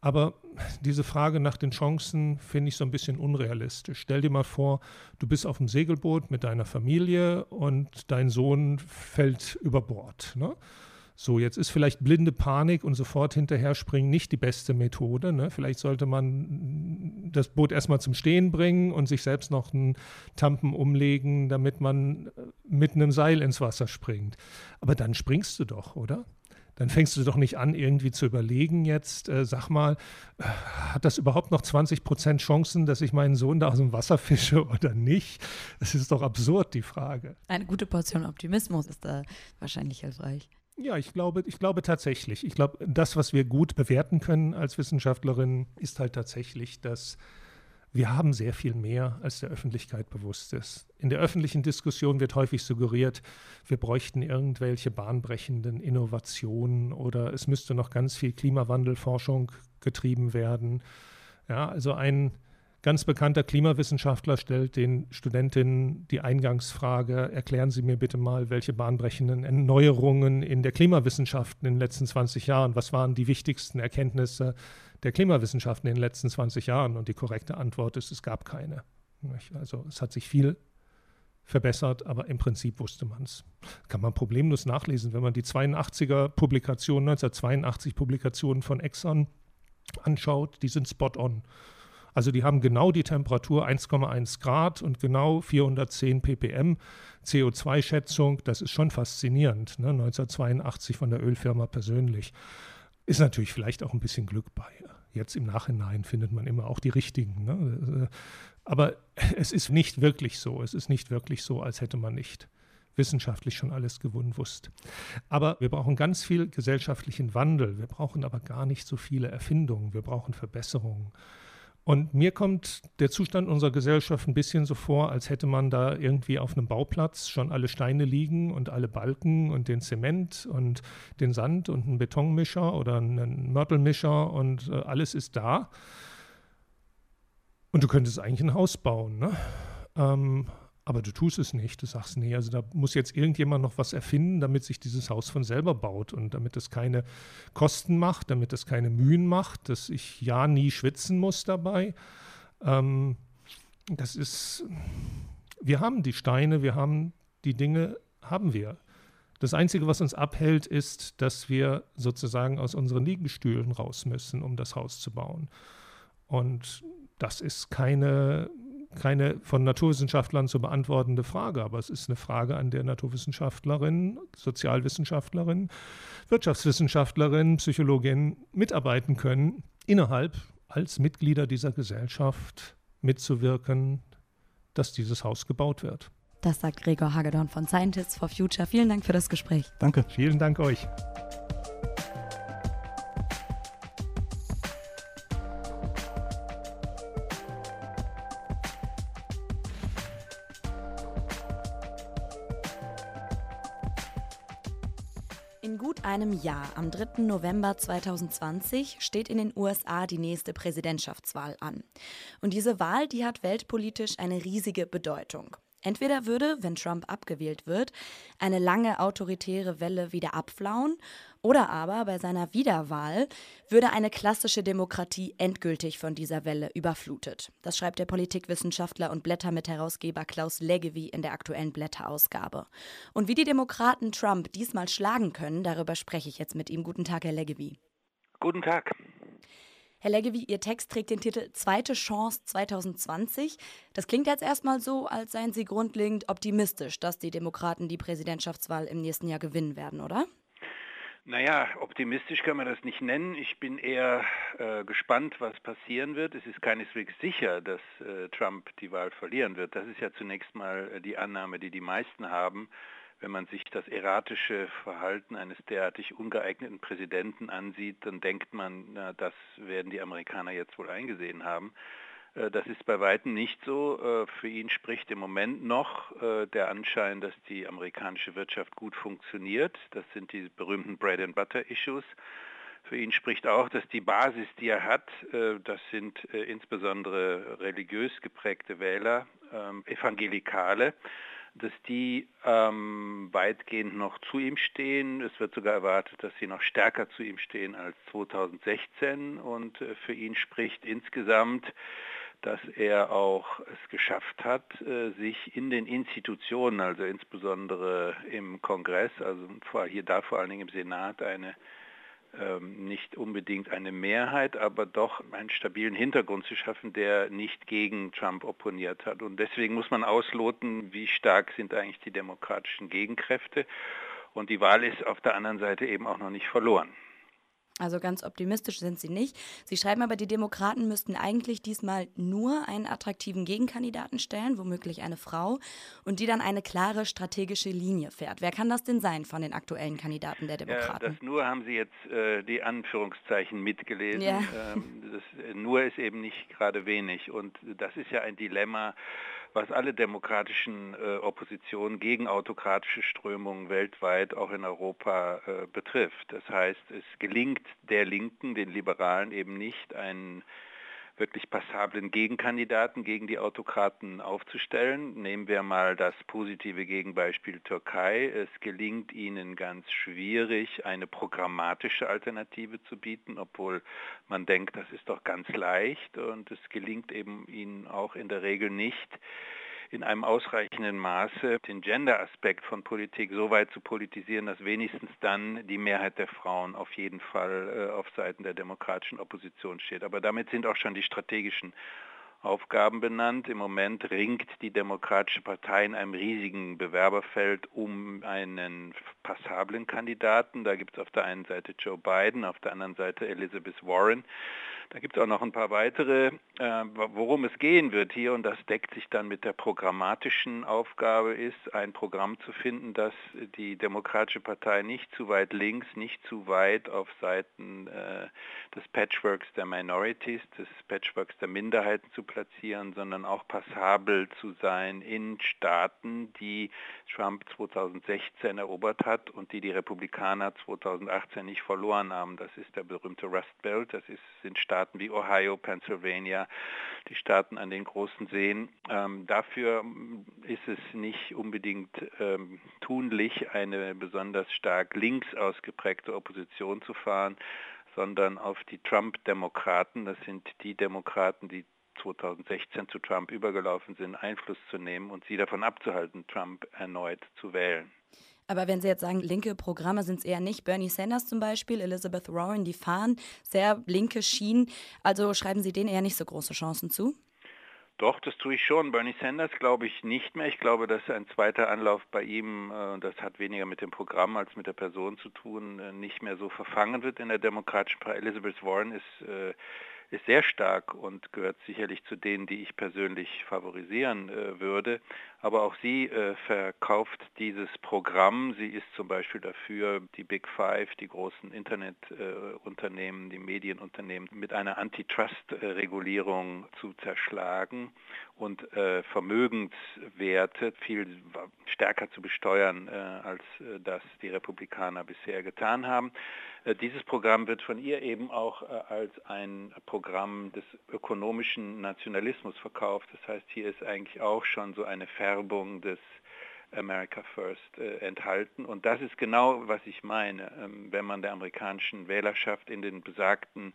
Speaker 5: Aber diese Frage nach den Chancen finde ich so ein bisschen unrealistisch. Stell dir mal vor, du bist auf dem Segelboot mit deiner Familie und dein Sohn fällt über Bord. Ne? So, jetzt ist vielleicht blinde Panik und sofort hinterher springen nicht die beste Methode. Ne? Vielleicht sollte man das Boot erstmal zum Stehen bringen und sich selbst noch einen Tampen umlegen, damit man mit einem Seil ins Wasser springt. Aber dann springst du doch, oder? Dann fängst du doch nicht an, irgendwie zu überlegen jetzt, äh, sag mal, äh, hat das überhaupt noch 20 Prozent Chancen, dass ich meinen Sohn da aus dem Wasser fische oder nicht? Das ist doch absurd, die Frage.
Speaker 2: Eine gute Portion Optimismus ist da wahrscheinlich hilfreich.
Speaker 5: Ja, ich glaube, ich glaube tatsächlich. Ich glaube, das, was wir gut bewerten können als Wissenschaftlerin, ist halt tatsächlich, dass wir haben sehr viel mehr, als der Öffentlichkeit bewusst ist. In der öffentlichen Diskussion wird häufig suggeriert, wir bräuchten irgendwelche bahnbrechenden Innovationen oder es müsste noch ganz viel Klimawandelforschung getrieben werden. Ja, also ein ganz bekannter Klimawissenschaftler stellt den Studentinnen die Eingangsfrage, erklären Sie mir bitte mal, welche bahnbrechenden Erneuerungen in der Klimawissenschaften in den letzten 20 Jahren, was waren die wichtigsten Erkenntnisse der Klimawissenschaften in den letzten 20 Jahren? Und die korrekte Antwort ist, es gab keine. Also es hat sich viel verbessert, aber im Prinzip wusste man es. Kann man problemlos nachlesen, wenn man die 82er Publikationen, 1982 Publikationen von Exxon anschaut, die sind spot on. Also die haben genau die Temperatur 1,1 Grad und genau 410 ppm CO2-Schätzung. Das ist schon faszinierend. Ne? 1982 von der Ölfirma persönlich. Ist natürlich vielleicht auch ein bisschen Glück bei. Jetzt im Nachhinein findet man immer auch die richtigen. Ne? Aber es ist nicht wirklich so. Es ist nicht wirklich so, als hätte man nicht wissenschaftlich schon alles gewusst. Aber wir brauchen ganz viel gesellschaftlichen Wandel. Wir brauchen aber gar nicht so viele Erfindungen. Wir brauchen Verbesserungen. Und mir kommt der Zustand unserer Gesellschaft ein bisschen so vor, als hätte man da irgendwie auf einem Bauplatz schon alle Steine liegen und alle Balken und den Zement und den Sand und einen Betonmischer oder einen Mörtelmischer und äh, alles ist da. Und du könntest eigentlich ein Haus bauen, ne? Ähm, aber du tust es nicht. Du sagst, nee, also da muss jetzt irgendjemand noch was erfinden, damit sich dieses Haus von selber baut und damit es keine Kosten macht, damit es keine Mühen macht, dass ich ja nie schwitzen muss dabei. Ähm, das ist, wir haben die Steine, wir haben die Dinge, haben wir. Das Einzige, was uns abhält, ist, dass wir sozusagen aus unseren Liegestühlen raus müssen, um das Haus zu bauen. Und das ist keine keine von Naturwissenschaftlern zu beantwortende Frage, aber es ist eine Frage, an der Naturwissenschaftlerinnen, Sozialwissenschaftlerinnen, Wirtschaftswissenschaftlerinnen, Psychologinnen mitarbeiten können, innerhalb als Mitglieder dieser Gesellschaft mitzuwirken, dass dieses Haus gebaut wird.
Speaker 2: Das sagt Gregor Hagedorn von Scientists for Future. Vielen Dank für das Gespräch.
Speaker 3: Danke.
Speaker 5: Vielen Dank euch.
Speaker 2: Jahr, am 3. November 2020, steht in den USA die nächste Präsidentschaftswahl an. Und diese Wahl, die hat weltpolitisch eine riesige Bedeutung. Entweder würde, wenn Trump abgewählt wird, eine lange autoritäre Welle wieder abflauen, oder aber bei seiner Wiederwahl würde eine klassische Demokratie endgültig von dieser Welle überflutet. Das schreibt der Politikwissenschaftler und Blättermitherausgeber Klaus Leggevi in der aktuellen Blätterausgabe. Und wie die Demokraten Trump diesmal schlagen können, darüber spreche ich jetzt mit ihm. Guten Tag, Herr Leggevi.
Speaker 6: Guten Tag.
Speaker 2: Herr Leggevi, Ihr Text trägt den Titel Zweite Chance 2020. Das klingt jetzt erstmal so, als seien Sie grundlegend optimistisch, dass die Demokraten die Präsidentschaftswahl im nächsten Jahr gewinnen werden, oder?
Speaker 6: Naja, optimistisch kann man das nicht nennen. Ich bin eher äh, gespannt, was passieren wird. Es ist keineswegs sicher, dass äh, Trump die Wahl verlieren wird. Das ist ja zunächst mal äh, die Annahme, die die meisten haben wenn man sich das erratische Verhalten eines derartig ungeeigneten Präsidenten ansieht, dann denkt man, na, das werden die Amerikaner jetzt wohl eingesehen haben. Äh, das ist bei weitem nicht so. Äh, für ihn spricht im Moment noch äh, der Anschein, dass die amerikanische Wirtschaft gut funktioniert. Das sind die berühmten Bread-and-Butter-Issues. Für ihn spricht auch, dass die Basis, die er hat, das sind insbesondere religiös geprägte Wähler, ähm, Evangelikale, dass die ähm, weitgehend noch zu ihm stehen. Es wird sogar erwartet, dass sie noch stärker zu ihm stehen als 2016. Und für ihn spricht insgesamt, dass er auch es geschafft hat, äh, sich in den Institutionen, also insbesondere im Kongress, also hier da vor allen Dingen im Senat, eine ähm, nicht unbedingt eine Mehrheit, aber doch einen stabilen Hintergrund zu schaffen, der nicht gegen Trump opponiert hat. Und deswegen muss man ausloten, wie stark sind eigentlich die demokratischen Gegenkräfte. Und die Wahl ist auf der anderen Seite eben auch noch nicht verloren.
Speaker 2: Also ganz optimistisch sind sie nicht. Sie schreiben aber, die Demokraten müssten eigentlich diesmal nur einen attraktiven Gegenkandidaten stellen, womöglich eine Frau, und die dann eine klare strategische Linie fährt. Wer kann das denn sein von den aktuellen Kandidaten der Demokraten?
Speaker 6: Ja, das nur haben Sie jetzt äh, die Anführungszeichen mitgelesen. Ja. Ähm, das, äh, nur ist eben nicht gerade wenig. Und das ist ja ein Dilemma was alle demokratischen äh, Oppositionen gegen autokratische Strömungen weltweit, auch in Europa, äh, betrifft. Das heißt, es gelingt der Linken, den Liberalen eben nicht, einen wirklich passablen Gegenkandidaten gegen die Autokraten aufzustellen. Nehmen wir mal das positive Gegenbeispiel Türkei. Es gelingt ihnen ganz schwierig, eine programmatische Alternative zu bieten, obwohl man denkt, das ist doch ganz leicht und es gelingt eben ihnen auch in der Regel nicht, in einem ausreichenden Maße den Gender-Aspekt von Politik so weit zu politisieren, dass wenigstens dann die Mehrheit der Frauen auf jeden Fall äh, auf Seiten der demokratischen Opposition steht. Aber damit sind auch schon die strategischen Aufgaben benannt. Im Moment ringt die Demokratische Partei in einem riesigen Bewerberfeld um einen passablen Kandidaten. Da gibt es auf der einen Seite Joe Biden, auf der anderen Seite Elizabeth Warren. Da gibt es auch noch ein paar weitere, äh, worum es gehen wird hier, und das deckt sich dann mit der programmatischen Aufgabe, ist ein Programm zu finden, das die Demokratische Partei nicht zu weit links, nicht zu weit auf Seiten äh, des Patchworks der Minorities, des Patchworks der Minderheiten zu platzieren, sondern auch passabel zu sein in Staaten, die Trump 2016 erobert hat und die die Republikaner 2018 nicht verloren haben. Das ist der berühmte Rust Belt, das ist, sind Staaten, wie Ohio, Pennsylvania, die Staaten an den großen Seen. Ähm, dafür ist es nicht unbedingt ähm, tunlich, eine besonders stark links ausgeprägte Opposition zu fahren, sondern auf die Trump-Demokraten, das sind die Demokraten, die 2016 zu Trump übergelaufen sind, Einfluss zu nehmen und sie davon abzuhalten, Trump erneut zu wählen.
Speaker 2: Aber wenn Sie jetzt sagen, linke Programme sind es eher nicht. Bernie Sanders zum Beispiel, Elizabeth Warren, die fahren sehr linke Schienen. Also schreiben Sie denen eher nicht so große Chancen zu?
Speaker 6: Doch, das tue ich schon. Bernie Sanders glaube ich nicht mehr. Ich glaube, dass ein zweiter Anlauf bei ihm, äh, das hat weniger mit dem Programm als mit der Person zu tun, äh, nicht mehr so verfangen wird in der Demokratischen Partei. Elizabeth Warren ist äh, ist sehr stark und gehört sicherlich zu denen, die ich persönlich favorisieren äh, würde. Aber auch sie äh, verkauft dieses Programm. Sie ist zum Beispiel dafür, die Big Five, die großen Internetunternehmen, äh, die Medienunternehmen mit einer Antitrust-Regulierung zu zerschlagen und äh, Vermögenswerte viel stärker zu besteuern, äh, als äh, das die Republikaner bisher getan haben. Dieses Programm wird von ihr eben auch als ein Programm des ökonomischen Nationalismus verkauft. Das heißt, hier ist eigentlich auch schon so eine Färbung des America First äh, enthalten. Und das ist genau, was ich meine, ähm, wenn man der amerikanischen Wählerschaft in den besagten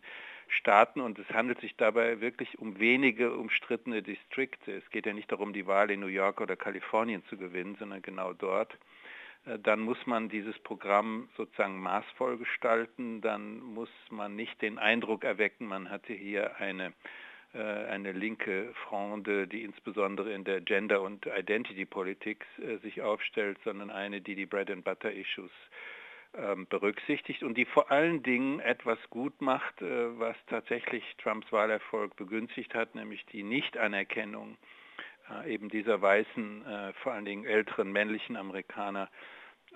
Speaker 6: Staaten, und es handelt sich dabei wirklich um wenige umstrittene Distrikte, es geht ja nicht darum, die Wahl in New York oder Kalifornien zu gewinnen, sondern genau dort, äh, dann muss man dieses Programm sozusagen maßvoll gestalten, dann muss man nicht den Eindruck erwecken, man hatte hier eine äh, eine linke Fronde, die insbesondere in der Gender- und Identity-Politik äh, sich aufstellt, sondern eine, die die Bread-and-Butter-Issues berücksichtigt und die vor allen Dingen etwas gut macht, äh, was tatsächlich Trumps Wahlerfolg begünstigt hat, nämlich die Nichtanerkennung eben dieser weißen, vor allen Dingen älteren männlichen Amerikaner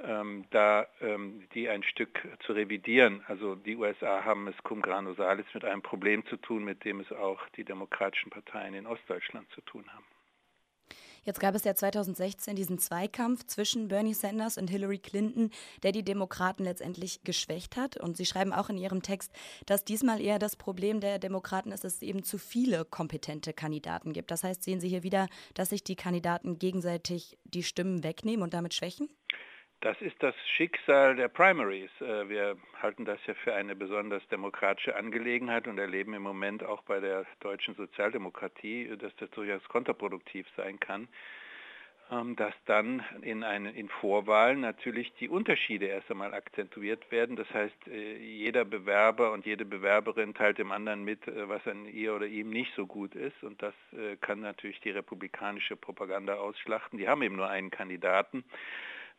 Speaker 6: ähm, da ähm, die ein Stück zu revidieren. Also die USA haben es cum grano salis mit einem Problem zu tun, mit dem es auch die demokratischen Parteien in Ostdeutschland zu tun haben.
Speaker 2: Jetzt gab es ja 2016 diesen Zweikampf zwischen Bernie Sanders und Hillary Clinton, der die Demokraten letztendlich geschwächt hat. Und Sie schreiben auch in Ihrem Text, dass diesmal eher das Problem der Demokraten ist, dass es eben zu viele kompetente Kandidaten gibt. Das heißt, sehen Sie hier wieder, dass sich die Kandidaten gegenseitig die Stimmen wegnehmen und damit schwächen?
Speaker 6: Das ist das Schicksal der Primaries. Äh, wir halten das ja für eine besonders demokratische Angelegenheit und erleben im Moment auch bei der deutschen Sozialdemokratie, dass das durchaus kontraproduktiv sein kann, ähm, dass dann in, eine, in Vorwahlen natürlich die Unterschiede erst einmal akzentuiert werden. Das heißt, äh, jeder Bewerber und jede Bewerberin teilt dem anderen mit, äh, was an ihr oder ihm nicht so gut ist. Und das kann natürlich die republikanische Propaganda ausschlachten. Die haben eben nur einen Kandidaten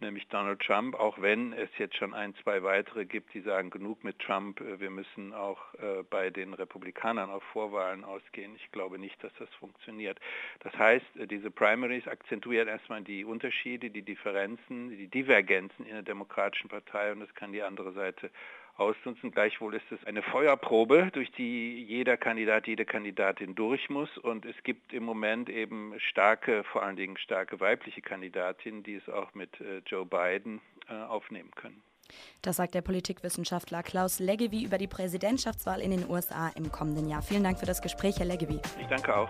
Speaker 6: nämlich Donald Trump, auch wenn es jetzt schon ein, zwei weitere gibt, die sagen, genug mit Trump, äh, wir müssen auch äh, bei den Republikanern auf Vorwahlen ausgehen. Ich glaube nicht, dass das funktioniert. Das heißt, äh, diese Primaries akzentuieren erstmal die Unterschiede, die Differenzen, die Divergenzen in der Demokratischen Partei und das kann die andere Seite ausnutzen. Gleichwohl ist es eine Feuerprobe, durch die jeder Kandidat, jede Kandidatin durch muss. Und es gibt im Moment eben starke, vor allen Dingen starke weibliche Kandidatinnen, die es auch mit äh, Joe Biden äh, aufnehmen können.
Speaker 2: Das sagt der Politikwissenschaftler Klaus Leggevi über die Präsidentschaftswahl in den USA im kommenden Jahr. Vielen Dank für das Gespräch, Herr Leggevi.
Speaker 6: Ich danke auch.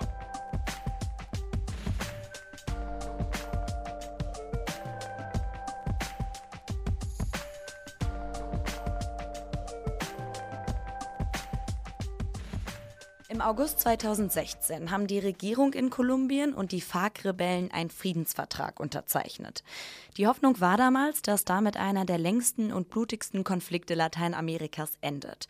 Speaker 2: August 2016 haben die Regierung in Kolumbien und die FARC-Rebellen einen Friedensvertrag unterzeichnet. Die Hoffnung war damals, dass damit einer der längsten und blutigsten Konflikte Lateinamerikas endet.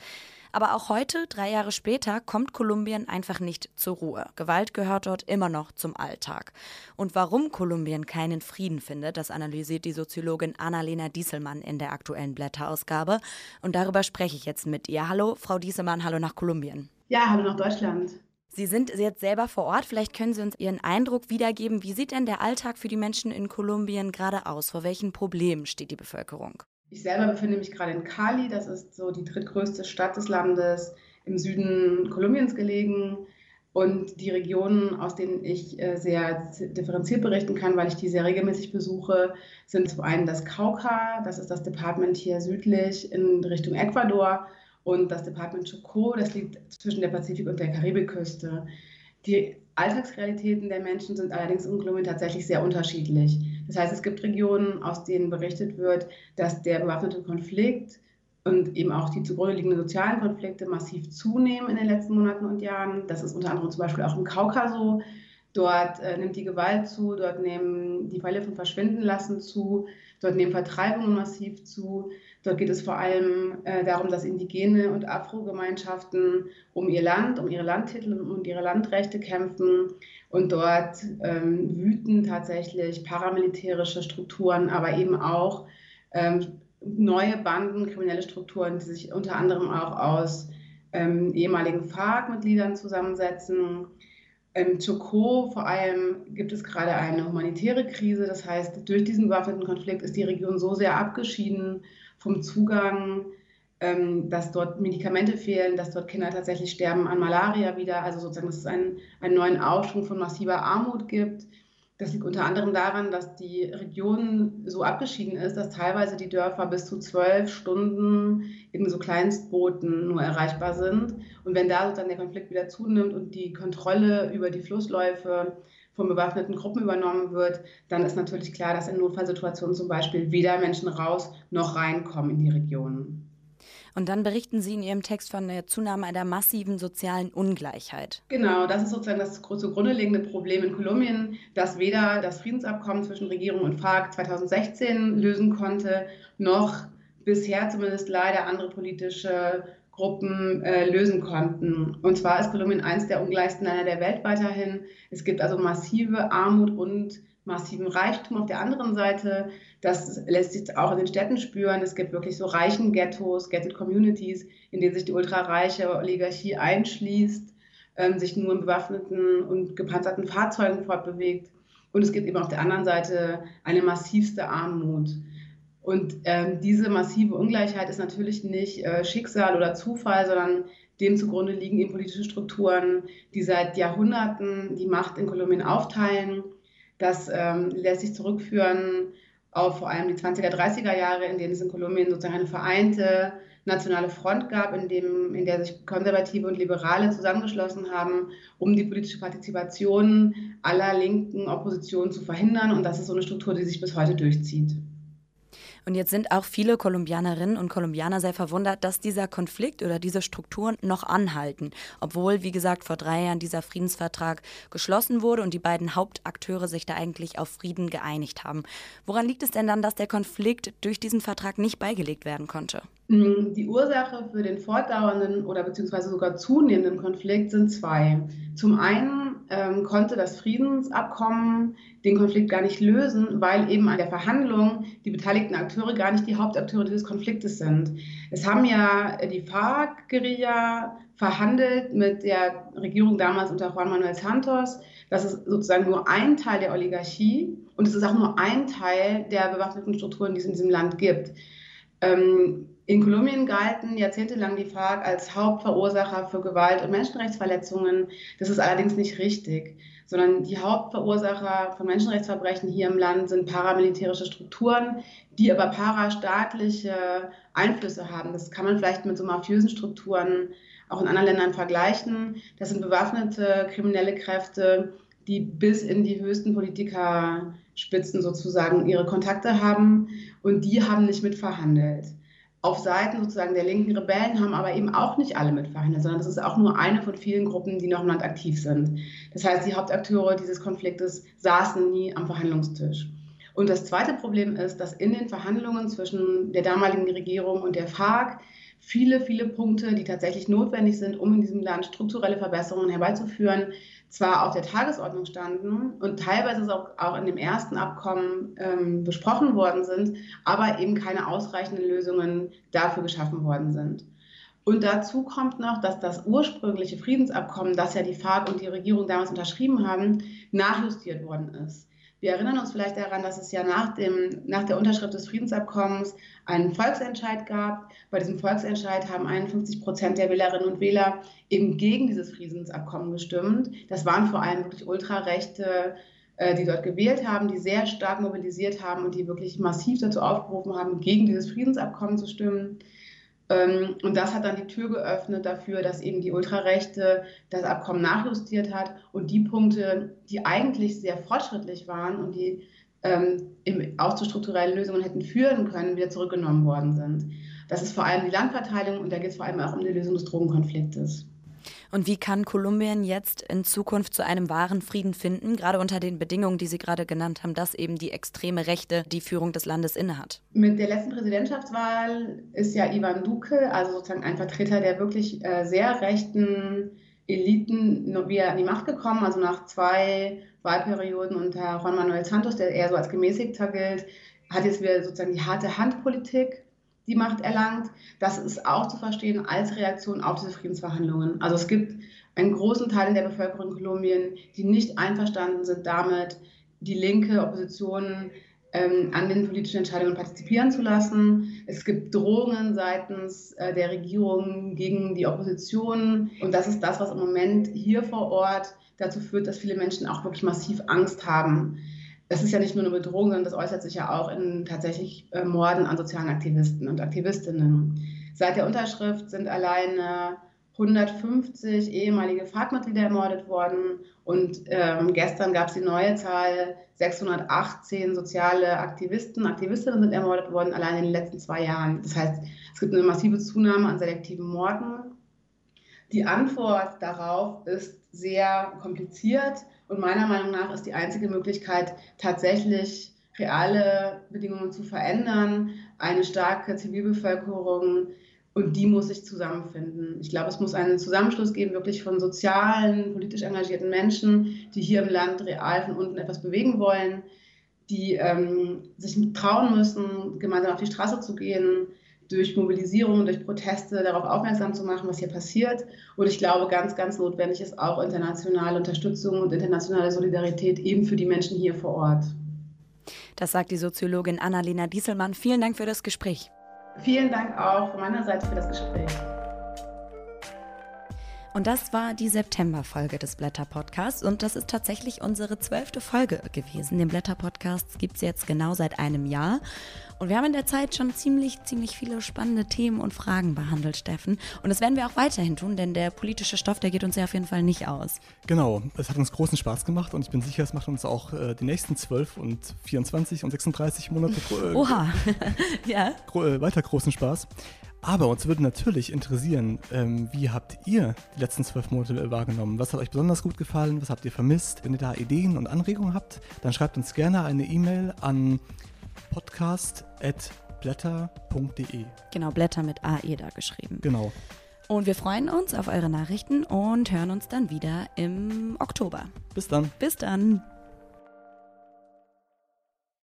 Speaker 2: Aber auch heute, drei Jahre später, kommt Kolumbien einfach nicht zur Ruhe. Gewalt gehört dort immer noch zum Alltag. Und warum Kolumbien keinen Frieden findet, das analysiert die Soziologin Annalena Dieselmann in der aktuellen Blätterausgabe. Und darüber spreche ich jetzt mit ihr. Hallo, Frau Dieselmann, hallo nach Kolumbien.
Speaker 7: Ja, hallo nach Deutschland.
Speaker 2: Sie sind jetzt selber vor Ort. Vielleicht können Sie uns Ihren Eindruck wiedergeben. Wie sieht denn der Alltag für die Menschen in Kolumbien gerade aus? Vor welchen Problemen steht die Bevölkerung?
Speaker 7: Ich selber befinde mich gerade in Cali. Das ist so die drittgrößte Stadt des Landes, im Süden Kolumbiens gelegen. Und die Regionen, aus denen ich äh, sehr differenziert berichten kann, weil ich die sehr regelmäßig besuche, sind zum einen das Cauca, das ist das Departement hier südlich in Richtung Ecuador und das Departement Chocó, das liegt zwischen der Pazifik- und der Karibikküste. Die Alltagsrealitäten der Menschen sind allerdings in Kolumbien tatsächlich sehr unterschiedlich. Das heißt, es gibt Regionen, aus denen berichtet wird, dass der bewaffnete Konflikt und eben auch die zugrunde liegenden sozialen Konflikte massiv zunehmen in den letzten Monaten und Jahren. Das ist unter anderem zum Beispiel auch im Kaukaso. Dort äh, nimmt die Gewalt zu, dort nehmen die Fälle von Verschwindenlassen zu, dort nehmen Vertreibungen massiv zu. Dort geht es vor allem äh, darum, dass indigene und Afro-Gemeinschaften um ihr Land, um ihre Landtitel und ihre Landrechte kämpfen. Und dort ähm, wüten tatsächlich paramilitärische Strukturen, aber eben auch ähm, neue Banden, kriminelle Strukturen, die sich unter anderem auch aus ähm, ehemaligen FARC-Mitgliedern zusammensetzen. Im Chocó vor allem gibt es gerade eine humanitäre Krise. Das heißt, durch diesen bewaffneten Konflikt ist die Region so sehr abgeschieden vom Zugang, ähm, dass dort Medikamente fehlen, dass dort Kinder tatsächlich sterben an Malaria wieder. Also sozusagen, dass es einen, einen neuen Aufschwung von massiver Armut gibt. Das liegt unter anderem daran, dass die Region so abgeschieden ist, dass teilweise die Dörfer bis zu zwölf Stunden in so Kleinstbooten nur erreichbar sind. Und wenn da sozusagen der Konflikt wieder zunimmt und die Kontrolle über die Flussläufe von bewaffneten Gruppen übernommen wird, dann ist natürlich klar, dass in Notfallsituationen zum Beispiel weder Menschen raus noch reinkommen in die Region.
Speaker 2: Und dann berichten Sie in Ihrem Text von der Zunahme der massiven sozialen Ungleichheit.
Speaker 7: Genau, das ist sozusagen das zugrunde liegende Problem in Kolumbien, dass weder das Friedensabkommen zwischen Regierung und FARC 2016 lösen konnte, noch bisher zumindest leider andere politische Gruppen äh, lösen konnten. Und zwar ist Kolumbien eines der ungleichsten Länder der Welt weiterhin. Es gibt also massive Armut und massiven Reichtum auf der anderen Seite. Das lässt sich auch in den Städten spüren. Es gibt wirklich so reichen Ghettos, Gated Communities, in denen sich die ultrareiche Oligarchie einschließt, ähm, sich nur in bewaffneten und gepanzerten Fahrzeugen fortbewegt. Und es gibt eben auf der anderen Seite eine massivste Armut. Und ähm, diese massive Ungleichheit ist natürlich nicht äh, Schicksal oder Zufall, sondern dem zugrunde liegen eben politische Strukturen, die seit Jahrhunderten die Macht in Kolumbien aufteilen. Das ähm, lässt sich zurückführen auf vor allem die 20er, 30er Jahre, in denen es in Kolumbien sozusagen eine vereinte nationale Front gab, in, dem, in der sich Konservative und Liberale zusammengeschlossen haben, um die politische Partizipation aller linken Oppositionen zu verhindern. Und das ist so eine Struktur, die sich bis heute durchzieht.
Speaker 2: Und jetzt sind auch viele Kolumbianerinnen und Kolumbianer sehr verwundert, dass dieser Konflikt oder diese Strukturen noch anhalten, obwohl, wie gesagt, vor drei Jahren dieser Friedensvertrag geschlossen wurde und die beiden Hauptakteure sich da eigentlich auf Frieden geeinigt haben. Woran liegt es denn dann, dass der Konflikt durch diesen Vertrag nicht beigelegt werden konnte?
Speaker 7: Mm, die Ursache für den fortdauernden oder beziehungsweise sogar zunehmenden Konflikt sind zwei. Zum einen ähm, konnte das Friedensabkommen den Konflikt gar nicht lösen, weil eben an der Verhandlung die beteiligten Akteure gar nicht die Hauptakteure dieses Konfliktes sind. Es haben ja die FARC-Guerilla verhandelt mit der Regierung damals unter Juan Manuel Santos. Das ist sozusagen nur ein Teil der Oligarchie und es ist auch nur ein Teil der bewaffneten Strukturen, die es in diesem Land gibt. Ähm, In Kolumbien galten jahrzehntelang die FARC als Hauptverursacher für Gewalt und Menschenrechtsverletzungen. Das ist allerdings nicht richtig, sondern die Hauptverursacher von Menschenrechtsverbrechen hier im Land sind paramilitärische Strukturen, die aber parastaatliche Einflüsse haben. Das kann man vielleicht mit so mafiösen Strukturen auch in anderen Ländern vergleichen. Das sind bewaffnete kriminelle Kräfte, die bis in die höchsten Politikerspitzen sozusagen ihre Kontakte haben und die haben nicht mitverhandelt auf Seiten sozusagen der linken Rebellen haben aber eben auch nicht alle mitverhandelt, sondern das ist auch nur eine von vielen Gruppen, die noch im Land aktiv sind. Das heißt, die Hauptakteure dieses Konfliktes saßen nie am Verhandlungstisch. Und das zweite Problem ist, dass in den Verhandlungen zwischen der damaligen Regierung und der FARC viele, viele Punkte, die tatsächlich notwendig sind, um in diesem Land strukturelle Verbesserungen herbeizuführen, zwar auf der Tagesordnung standen und teilweise auch, auch in dem ersten Abkommen ähm, besprochen worden sind, aber eben keine ausreichenden Lösungen dafür geschaffen worden sind. Und dazu kommt noch, dass das ursprüngliche Friedensabkommen, das ja die FARC und die Regierung damals unterschrieben haben, nachjustiert worden ist. Wir erinnern uns vielleicht daran, dass es ja nach, dem, nach der Unterschrift des Friedensabkommens einen Volksentscheid gab. Bei diesem Volksentscheid haben 51 Prozent der Wählerinnen und Wähler eben gegen dieses Friedensabkommen gestimmt. Das waren vor allem wirklich Ultrarechte, äh, die dort gewählt haben, die sehr stark mobilisiert haben und die wirklich massiv dazu aufgerufen haben, gegen dieses Friedensabkommen zu stimmen. Ähm, und das hat dann die Tür geöffnet dafür, dass eben die Ultrarechte das Abkommen nachjustiert hat und die Punkte, die eigentlich sehr fortschrittlich waren und die ähm, auch zu strukturellen Lösungen hätten führen können, wieder zurückgenommen worden sind. Das ist vor allem die Landverteilung und da geht es vor allem auch um die Lösung des Drogenkonfliktes.
Speaker 2: Und wie kann Kolumbien jetzt in Zukunft zu einem wahren Frieden finden, gerade unter den Bedingungen, die Sie gerade genannt haben, dass eben die extreme Rechte die Führung des Landes innehat?
Speaker 7: Mit der letzten Präsidentschaftswahl ist ja Ivan Duque, also sozusagen ein Vertreter der wirklich äh, sehr rechten Eliten, wieder an die Macht gekommen, also nach zwei Wahlperioden unter Juan Manuel Santos, der eher so als gemäßigter gilt, hat jetzt wieder sozusagen die harte Handpolitik die Macht erlangt. Das ist auch zu verstehen als Reaktion auf diese Friedensverhandlungen. Also es gibt einen großen Teil der Bevölkerung in Kolumbien, die nicht einverstanden sind damit, die linke Opposition ähm, an den politischen Entscheidungen partizipieren zu lassen. Es gibt Drohungen seitens äh, der Regierung gegen die Opposition. Und das ist das, was im Moment hier vor Ort dazu führt, dass viele Menschen auch wirklich massiv Angst haben das ist ja nicht nur eine Bedrohung, sondern das äußert sich ja auch in tatsächlich äh, Morden an sozialen Aktivisten und Aktivistinnen. Seit der Unterschrift sind alleine 150 ehemalige FARC-Mitglieder ermordet worden und ähm, gestern gab es die neue Zahl, 618 soziale Aktivisten, Aktivistinnen sind ermordet worden, allein in den letzten zwei Jahren. Das heißt, es gibt eine massive Zunahme an selektiven Morden. Die Antwort darauf ist sehr kompliziert und meiner Meinung nach ist die einzige Möglichkeit, tatsächlich reale Bedingungen zu verändern, eine starke Zivilbevölkerung und die muss sich zusammenfinden. Ich glaube, es muss einen Zusammenschluss geben, wirklich von sozialen, politisch engagierten Menschen, die hier im Land real von unten etwas bewegen wollen, die ähm, sich trauen müssen, gemeinsam auf die Straße zu gehen, durch Mobilisierung, durch Proteste darauf aufmerksam zu machen, was hier passiert. Und ich glaube, ganz, ganz notwendig ist auch internationale Unterstützung und internationale Solidarität eben für die Menschen hier vor Ort.
Speaker 2: Das sagt die Soziologin Annalena Dieselmann. Vielen Dank für das Gespräch.
Speaker 7: Vielen Dank auch von meiner Seite für das Gespräch.
Speaker 2: Und das war die September-Folge des Blätter-Podcasts. Und das ist tatsächlich unsere zwölfte Folge gewesen. Den Blätter-Podcast gibt es jetzt genau seit einem Jahr. Und wir haben in der Zeit schon ziemlich, ziemlich viele spannende Themen und Fragen behandelt, Steffen. Und das werden wir auch weiterhin tun, denn der politische Stoff, der geht uns ja auf jeden Fall nicht aus.
Speaker 3: Genau, es hat uns großen Spaß gemacht und ich bin sicher, es macht uns auch äh, die nächsten 12 und 24 und 36 Monate äh,
Speaker 2: Oha. ja.
Speaker 3: Gro äh, weiter großen Spaß. Aber uns würde natürlich interessieren, ähm, wie habt ihr die letzten zwölf Monate wahrgenommen? Was hat euch besonders gut gefallen? Was habt ihr vermisst? Wenn ihr da Ideen und Anregungen habt, dann schreibt uns gerne eine E-Mail an podcast.blätter.de.
Speaker 2: Genau, Blätter mit AE da geschrieben.
Speaker 3: Genau.
Speaker 2: Und wir freuen uns auf eure Nachrichten und hören uns dann wieder im Oktober.
Speaker 3: Bis dann.
Speaker 2: Bis dann.